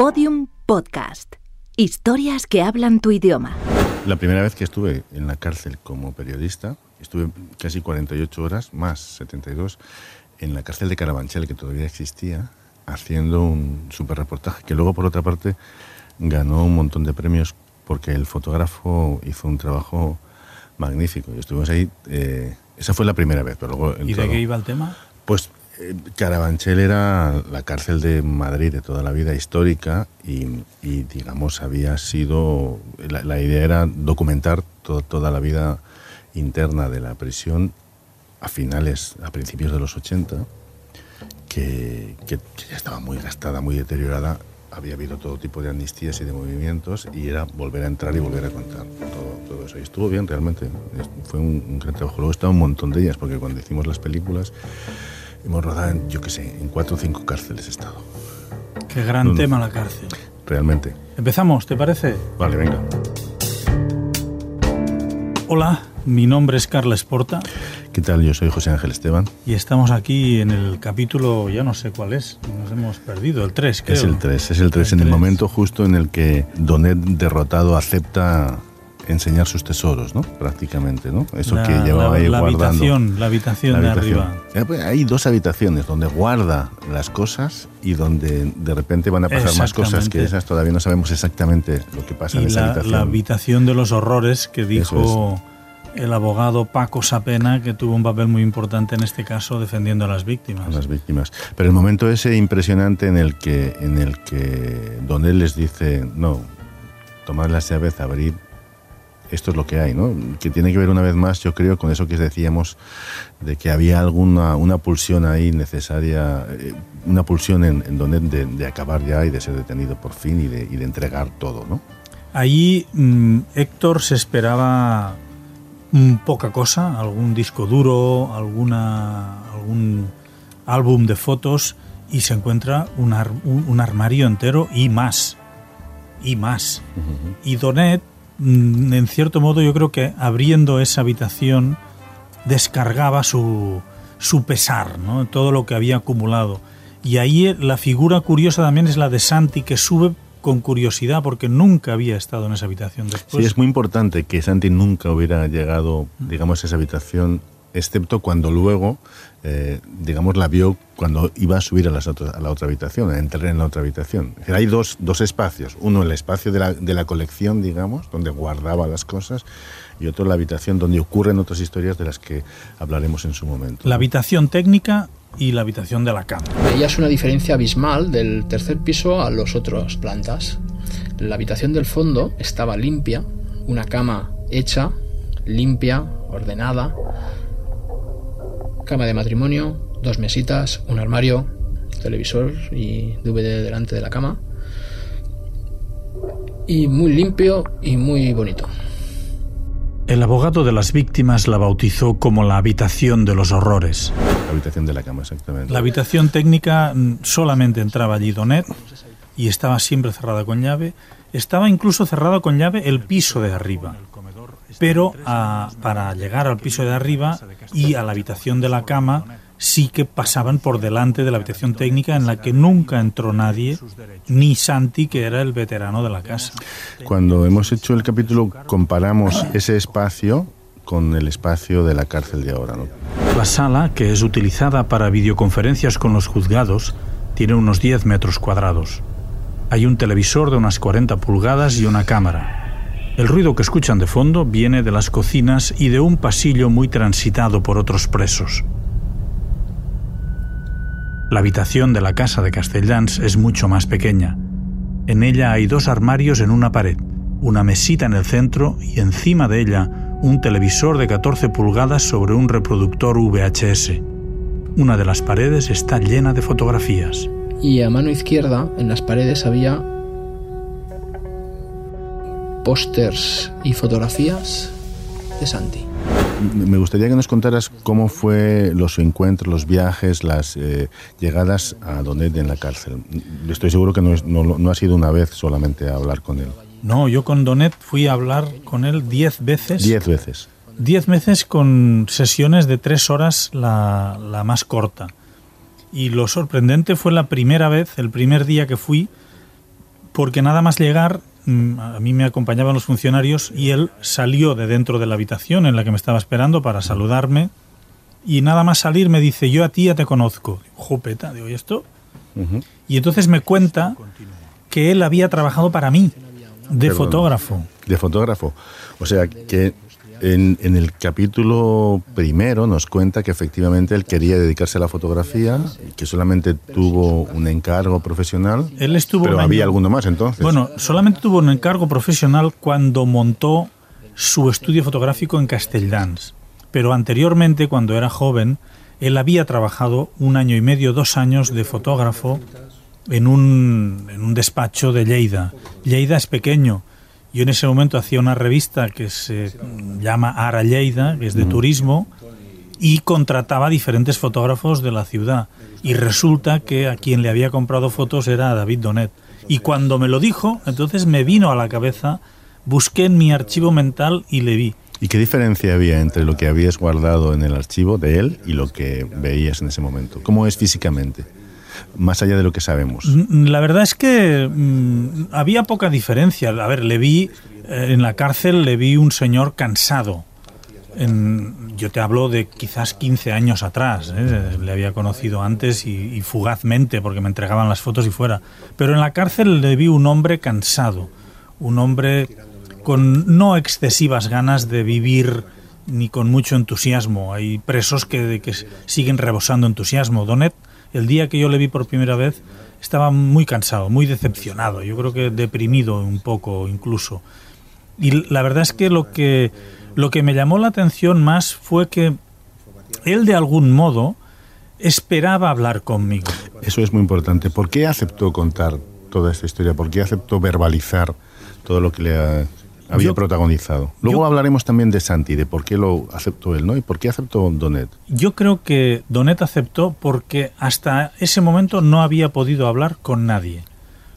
Podium Podcast. Historias que hablan tu idioma. La primera vez que estuve en la cárcel como periodista, estuve casi 48 horas, más 72, en la cárcel de Carabanchel, que todavía existía, haciendo un super reportaje, que luego, por otra parte, ganó un montón de premios porque el fotógrafo hizo un trabajo magnífico. Y estuvimos ahí, eh, esa fue la primera vez. Pero luego ¿Y de qué iba el tema? Pues Carabanchel era la cárcel de Madrid de toda la vida histórica y, digamos, había sido, la, idea era documentar to- toda la vida interna de la prisión a finales, a principios de los 80, que, ya estaba muy gastada, muy deteriorada. Había habido todo tipo de amnistías y de movimientos y era volver a entrar y volver a contar todo, eso. Y estuvo bien realmente, fue un, un gran trabajo. Luego estaba un montón de ellas, porque cuando hicimos las películas hemos rodado, en, yo qué sé, en cuatro o cinco cárceles he estado, Qué gran No, no. tema la cárcel. realmente. Empezamos, ¿te parece? Vale, venga. Hola, mi nombre es Carles Porta ¿Qué tal? Yo soy José Ángel Esteban. y estamos aquí en el capítulo, ya no sé cuál es, nos hemos perdido, el 3 creo. Es el 3, es el 3, en el momento justo en el que Donet derrotado acepta enseñar sus tesoros, ¿no? Prácticamente, ¿no? Eso La, que llevaba la- ahí la guardando. habitación, la habitación La de habitación. arriba. Eh, pues, Hay dos habitaciones donde guarda las cosas y donde de repente van a pasar más cosas que esas. Todavía no sabemos exactamente lo que pasa en esa la, habitación. la habitación de los horrores que dijo el abogado Paco Sapena, que tuvo un papel muy importante en este caso defendiendo a las víctimas. a las víctimas. Pero el momento ese impresionante en el que en el que Don él les dice, no, tomad las llaves, abrir, esto es lo que hay, ¿no? Que tiene que ver una vez más, yo creo, con eso que decíamos de que había alguna una pulsión ahí necesaria, eh, una pulsión en, en Don Él de, de acabar ya y de ser detenido por fin y de, y de entregar todo, ¿no? Allí mm, Héctor se esperaba mm, poca cosa, algún disco duro, alguna, algún álbum de fotos y se encuentra un, ar- un- un armario entero y más, y más. Y Donet, en cierto modo, yo creo que abriendo esa habitación descargaba su, su pesar, ¿no? todo lo que había acumulado. Y ahí la figura curiosa también es la de Santi, que sube con curiosidad porque nunca había estado en esa habitación después. sí, es muy importante que Santi nunca hubiera llegado, digamos, a esa habitación, excepto cuando luego, eh, digamos, la vio cuando iba a subir a, las otras- a la otra habitación, a entrar en la otra habitación. Es decir, Hay dos, dos espacios, uno el espacio de la, de la colección, digamos, donde guardaba las cosas, y otro la habitación donde ocurren otras historias de las que hablaremos en su momento. La habitación técnica y la habitación de la cama. Veías una diferencia abismal del tercer piso a las otras plantas. La habitación del fondo estaba limpia, una cama hecha, limpia, ordenada, cama de matrimonio, dos mesitas, un armario, televisor y DVD delante de la cama. Y muy limpio y muy bonito. El abogado de las víctimas la bautizó como la habitación de los horrores. La habitación de la cama, exactamente. La habitación técnica mm, solamente entraba allí Donet y estaba siempre cerrada con llave. Estaba incluso cerrado con llave el piso de arriba. Pero ah, para llegar al piso de arriba y a la habitación de la cama sí que pasaban por delante de la habitación técnica en la que nunca entró nadie, ni Santi, que era el veterano de la casa. Cuando hemos hecho el capítulo comparamos ese espacio con el espacio de la cárcel de ahora, ¿no? La sala, que es utilizada para videoconferencias con los juzgados, tiene unos 10 metros cuadrados. Hay un televisor de unas 40 pulgadas y una cámara. El ruido que escuchan de fondo viene de las cocinas y de un pasillo muy transitado por otros presos. La habitación de la casa de Castelldans es mucho más pequeña. En ella hay dos armarios en una pared, una mesita en el centro y encima de ella un televisor de 14 pulgadas sobre un reproductor VHS. Una de las paredes está llena de fotografías. Y a mano izquierda, en las paredes, había pósters y fotografías de Santi. Me gustaría que nos contaras cómo fue los encuentros, los viajes, las eh, llegadas a Donet en la cárcel. Estoy seguro que no, es- no, no ha sido una vez solamente a hablar con él. No, yo con Donet fui a hablar con él 10 veces. Diez veces. Diez veces con sesiones de tres horas la, la más corta. Y lo sorprendente fue la primera vez, el primer día que fui, porque nada más llegar, mm, a mí me acompañaban los funcionarios y él salió de dentro de la habitación en la que me estaba esperando para saludarme y nada más salir me dice, yo a ti ya te conozco. Jopeta, digo, ¿y esto? Y entonces me cuenta que él había trabajado para mí, de fotógrafo. De fotógrafo. O sea, que en, el capítulo primero nos cuenta que efectivamente él quería dedicarse a la fotografía y que solamente tuvo un encargo profesional. Él estuvo pero había alguno más entonces. Bueno, solamente tuvo un encargo profesional cuando montó su estudio fotográfico en Castelldans. Pero anteriormente, cuando era joven, él había trabajado un año y medio, dos años de fotógrafo en un, en un despacho de Lleida. Lleida es pequeño. Yo en ese momento hacía una revista que se llama Ara Lleida, que es de turismo, y contrataba diferentes fotógrafos de la ciudad. Y resulta que a quien le había comprado fotos era David Donet. Y cuando me lo dijo, entonces me vino a la cabeza, busqué en mi archivo mental y le vi. ¿Y qué diferencia había entre lo que habías guardado en el archivo de él y lo que veías en ese momento? ¿Cómo es físicamente? Más allá de lo que sabemos. Mm, la verdad es que mm, había poca diferencia. A ver, le vi eh, en la cárcel, le vi un señor cansado. yo te hablo de quizás 15 años atrás. ¿eh? Le había conocido antes y, y fugazmente porque me entregaban las fotos y fuera. Pero en la cárcel le vi un hombre cansado. Un hombre con no excesivas ganas de vivir ni con mucho entusiasmo. Hay presos que, que siguen rebosando entusiasmo. Donet, el día que yo le vi por primera vez, estaba muy cansado, muy decepcionado, yo creo que deprimido un poco incluso. Y la verdad es que lo que, lo que me llamó la atención más fue que él de algún modo esperaba hablar conmigo. Eso es muy importante. ¿Por qué aceptó contar toda esta historia? ¿Por qué aceptó verbalizar todo lo que le ha había protagonizado. Luego hablaremos también de Santi, de por qué lo aceptó él, ¿no? Y por qué aceptó Donet. Yo creo que Donet aceptó porque hasta ese momento no había podido hablar con nadie.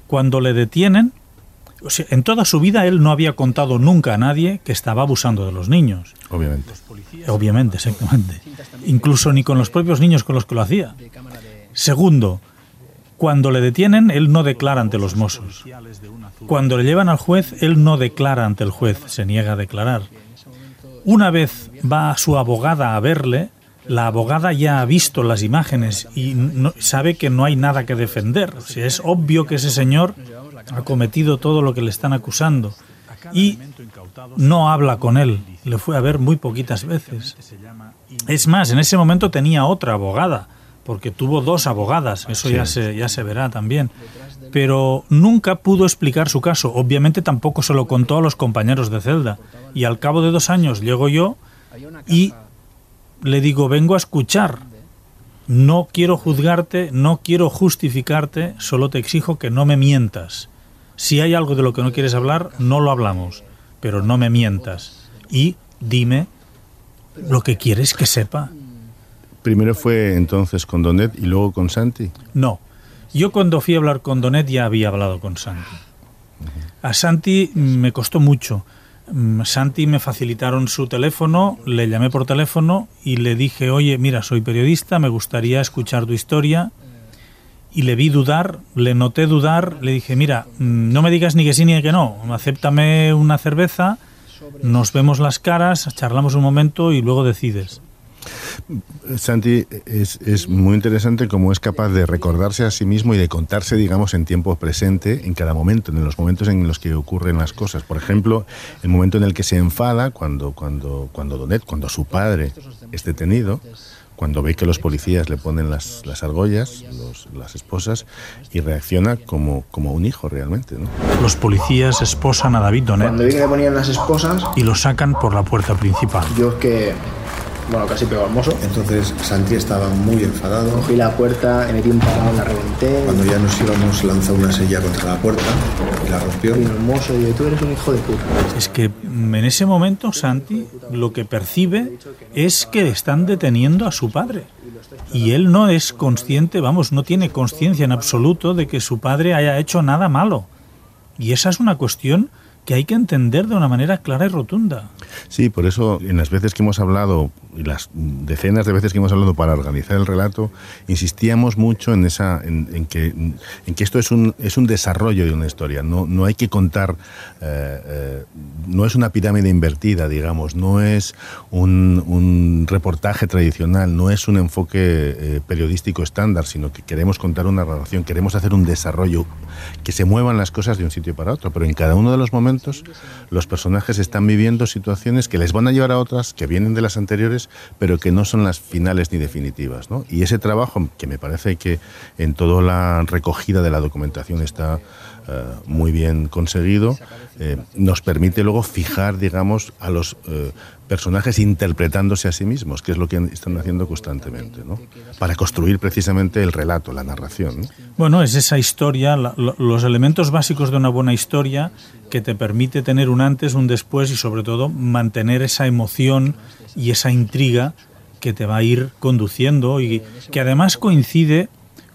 Cuando le detienen, o sea, en toda su vida él no había contado nunca a nadie que estaba abusando de los niños. Obviamente. Obviamente, exactamente. Incluso ni con los propios niños con los que lo hacía. Segundo, cuando le detienen, él no declara ante los mozos. Cuando le llevan al juez, él no declara ante el juez, se niega a declarar. Una vez va su abogada a verle, la abogada ya ha visto las imágenes y sabe que no hay nada que defender. es obvio que ese señor ha cometido todo lo que le están acusando. Y no habla con él. Le fue a ver muy poquitas veces. Es más, en ese momento tenía otra abogada, porque tuvo dos abogadas. Eso ya se, ya se verá también pero nunca pudo explicar su caso. Obviamente tampoco se lo contó a los compañeros de celda. Y al cabo de dos años llego yo y le digo, vengo a escuchar. No quiero juzgarte, no quiero justificarte, solo te exijo que no me mientas. Si hay algo de lo que no quieres hablar, no lo hablamos, pero no me mientas. Y dime lo que quieres que sepa. Primero fue entonces con Donet y luego con Santi. No, yo cuando fui a hablar con Donet ya había hablado con Santi. A Santi me costó mucho. Mm, Santi me facilitaron su teléfono, le llamé por teléfono y le dije, oye, mira, soy periodista, me gustaría escuchar tu historia. Y le vi dudar, le noté dudar, le dije, mira, mm, no me digas ni que sí ni que no, acéptame una cerveza, nos vemos las caras, charlamos un momento y luego decides. Santi, es, es, muy interesante cómo es capaz de recordarse a sí mismo y de contarse, digamos, en tiempo presente, en cada momento, en los momentos en los que ocurren las cosas. Por ejemplo, el momento en el que se enfada cuando, cuando, cuando Donet, cuando su padre es detenido, cuando ve que los policías le ponen las, las argollas, las esposas, y reacciona como, como un hijo realmente. Los policías esposan a David Donet. Cuando vi que le ponían las esposas... Y lo sacan por la puerta principal. Yo que bueno, casi pegó al mozo. Entonces Santi estaba muy enfadado. Cogí la puerta, me metí un parado, la reventé. Cuando ya nos íbamos, lanzó una silla contra la puerta y la rompió. Y el mozo, y tú eres un hijo de puta. Es que mm, en ese momento Santi lo que percibe es que están deteniendo a su padre. Y él no es consciente, vamos, no tiene conciencia en absoluto de que su padre haya hecho nada malo. Y esa es una cuestión que hay que entender de una manera clara y rotunda. Sí, por eso en las veces que hemos hablado, y las decenas de veces que hemos hablado para organizar el relato, insistíamos mucho en esa, en, que, en que esto es un, es un desarrollo de una historia. No, no hay que contar, eh, eh, no es una pirámide invertida, digamos, no es un, un reportaje tradicional, no es un enfoque eh, periodístico estándar, sino que queremos contar una relación, queremos hacer un desarrollo, que se muevan las cosas de un sitio para otro, pero en cada uno de los momentos los personajes están viviendo situaciones que les van a llevar a otras que vienen de las anteriores, pero que no son las finales ni definitivas. Y ese trabajo, que me parece que en toda la recogida de la documentación está eh, muy bien conseguido, eh, nos permite luego fijar, digamos, a los eh, personajes interpretándose a sí mismos, que es lo que están haciendo constantemente, ¿no? Para construir precisamente el relato, la narración. Bueno, es esa historia, los elementos básicos de una buena historia que te permite tener un antes, un después y sobre todo mantener esa emoción y esa intriga que te va a ir conduciendo y que además coincide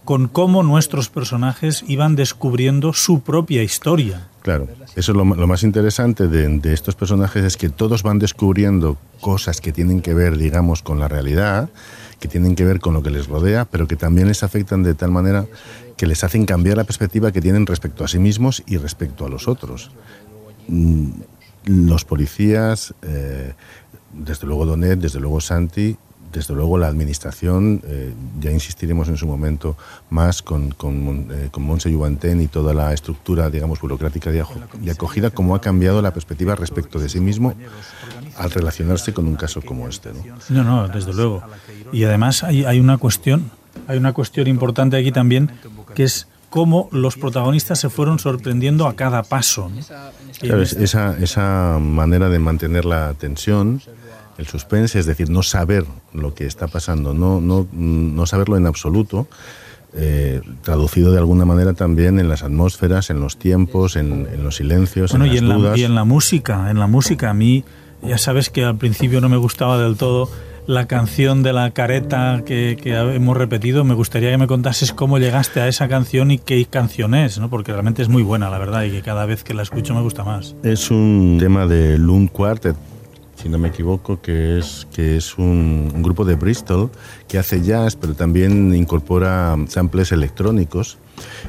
con cómo nuestros personajes iban descubriendo su propia historia. Claro, eso es lo, más interesante de, estos personajes es que todos van descubriendo cosas que tienen que ver, digamos, con la realidad, que tienen que ver con lo que les rodea, pero que también les afectan de tal manera que les hacen cambiar la perspectiva que tienen respecto a sí mismos y respecto a los otros. Mm, los policías, eh, desde luego Donet, desde luego Santi, desde luego la administración, eh, ya insistiremos en su momento más con, con, eh, con Monse y toda la estructura, digamos, burocrática de, acogida, cómo ha cambiado la perspectiva respecto de sí mismo al relacionarse con un caso como este. No, no, no desde luego. Y además hay, hay una cuestión, hay una cuestión importante aquí también, que es cómo los protagonistas se fueron sorprendiendo a cada paso. esa, esa manera de mantener la tensión, el suspense, es decir, no saber lo que está pasando, no, no, no saberlo en absoluto, eh, traducido de alguna manera también en las atmósferas, en los tiempos, en, los silencios, bueno, en y, en La, y en la música, en la música a mí, ya sabes que al principio no me gustaba del todo la canción de la careta que, hemos repetido. Me gustaría que me contases cómo llegaste a esa canción y qué canción es, ¿no? porque realmente es muy buena, la verdad, y que cada vez que la escucho me gusta más. Es un tema de Lund Quartet, si no me equivoco, que es, que es un, grupo de Bristol que hace jazz, pero también incorpora samples electrónicos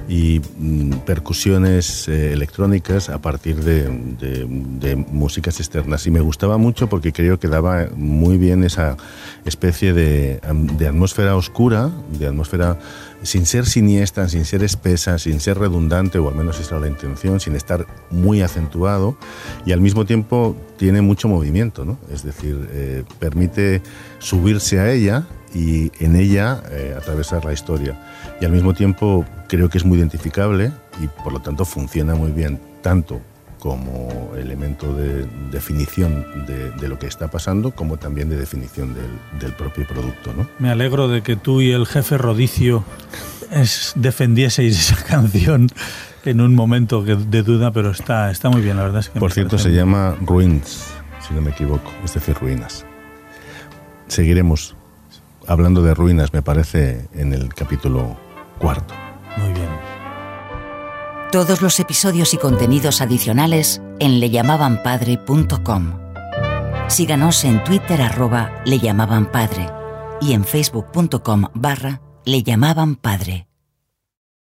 y mm, percusiones eh, electrónicas a partir de, de, músicas externas. Y me gustaba mucho porque creo que daba muy bien esa especie de, de atmósfera oscura, de atmósfera sin ser siniestra, sin ser espesa, sin ser redundante, o al menos esa era la intención, sin estar muy acentuado, y al mismo tiempo tiene mucho movimiento, ¿no? Es decir, eh, permite subirse a ella y en ella eh, atravesar la historia. Y al mismo tiempo creo que es muy identificable y por lo tanto funciona muy bien, tanto como elemento de definición de, lo que está pasando, como también de definición del, propio producto. ¿no? Me alegro de que tú y el jefe Rodicio es, defendieseis esa canción en un momento de duda, pero está, está muy bien, la verdad es que... Por cierto, se llama Ruins, si no me equivoco, es decir, ruinas. Seguiremos hablando de ruinas, me parece, en el capítulo cuarto. Todos los episodios y contenidos adicionales en leyamabanpadre.com. Síganos en Twitter arroba leyamabanpadre y en facebook.com barra leyamabanpadre.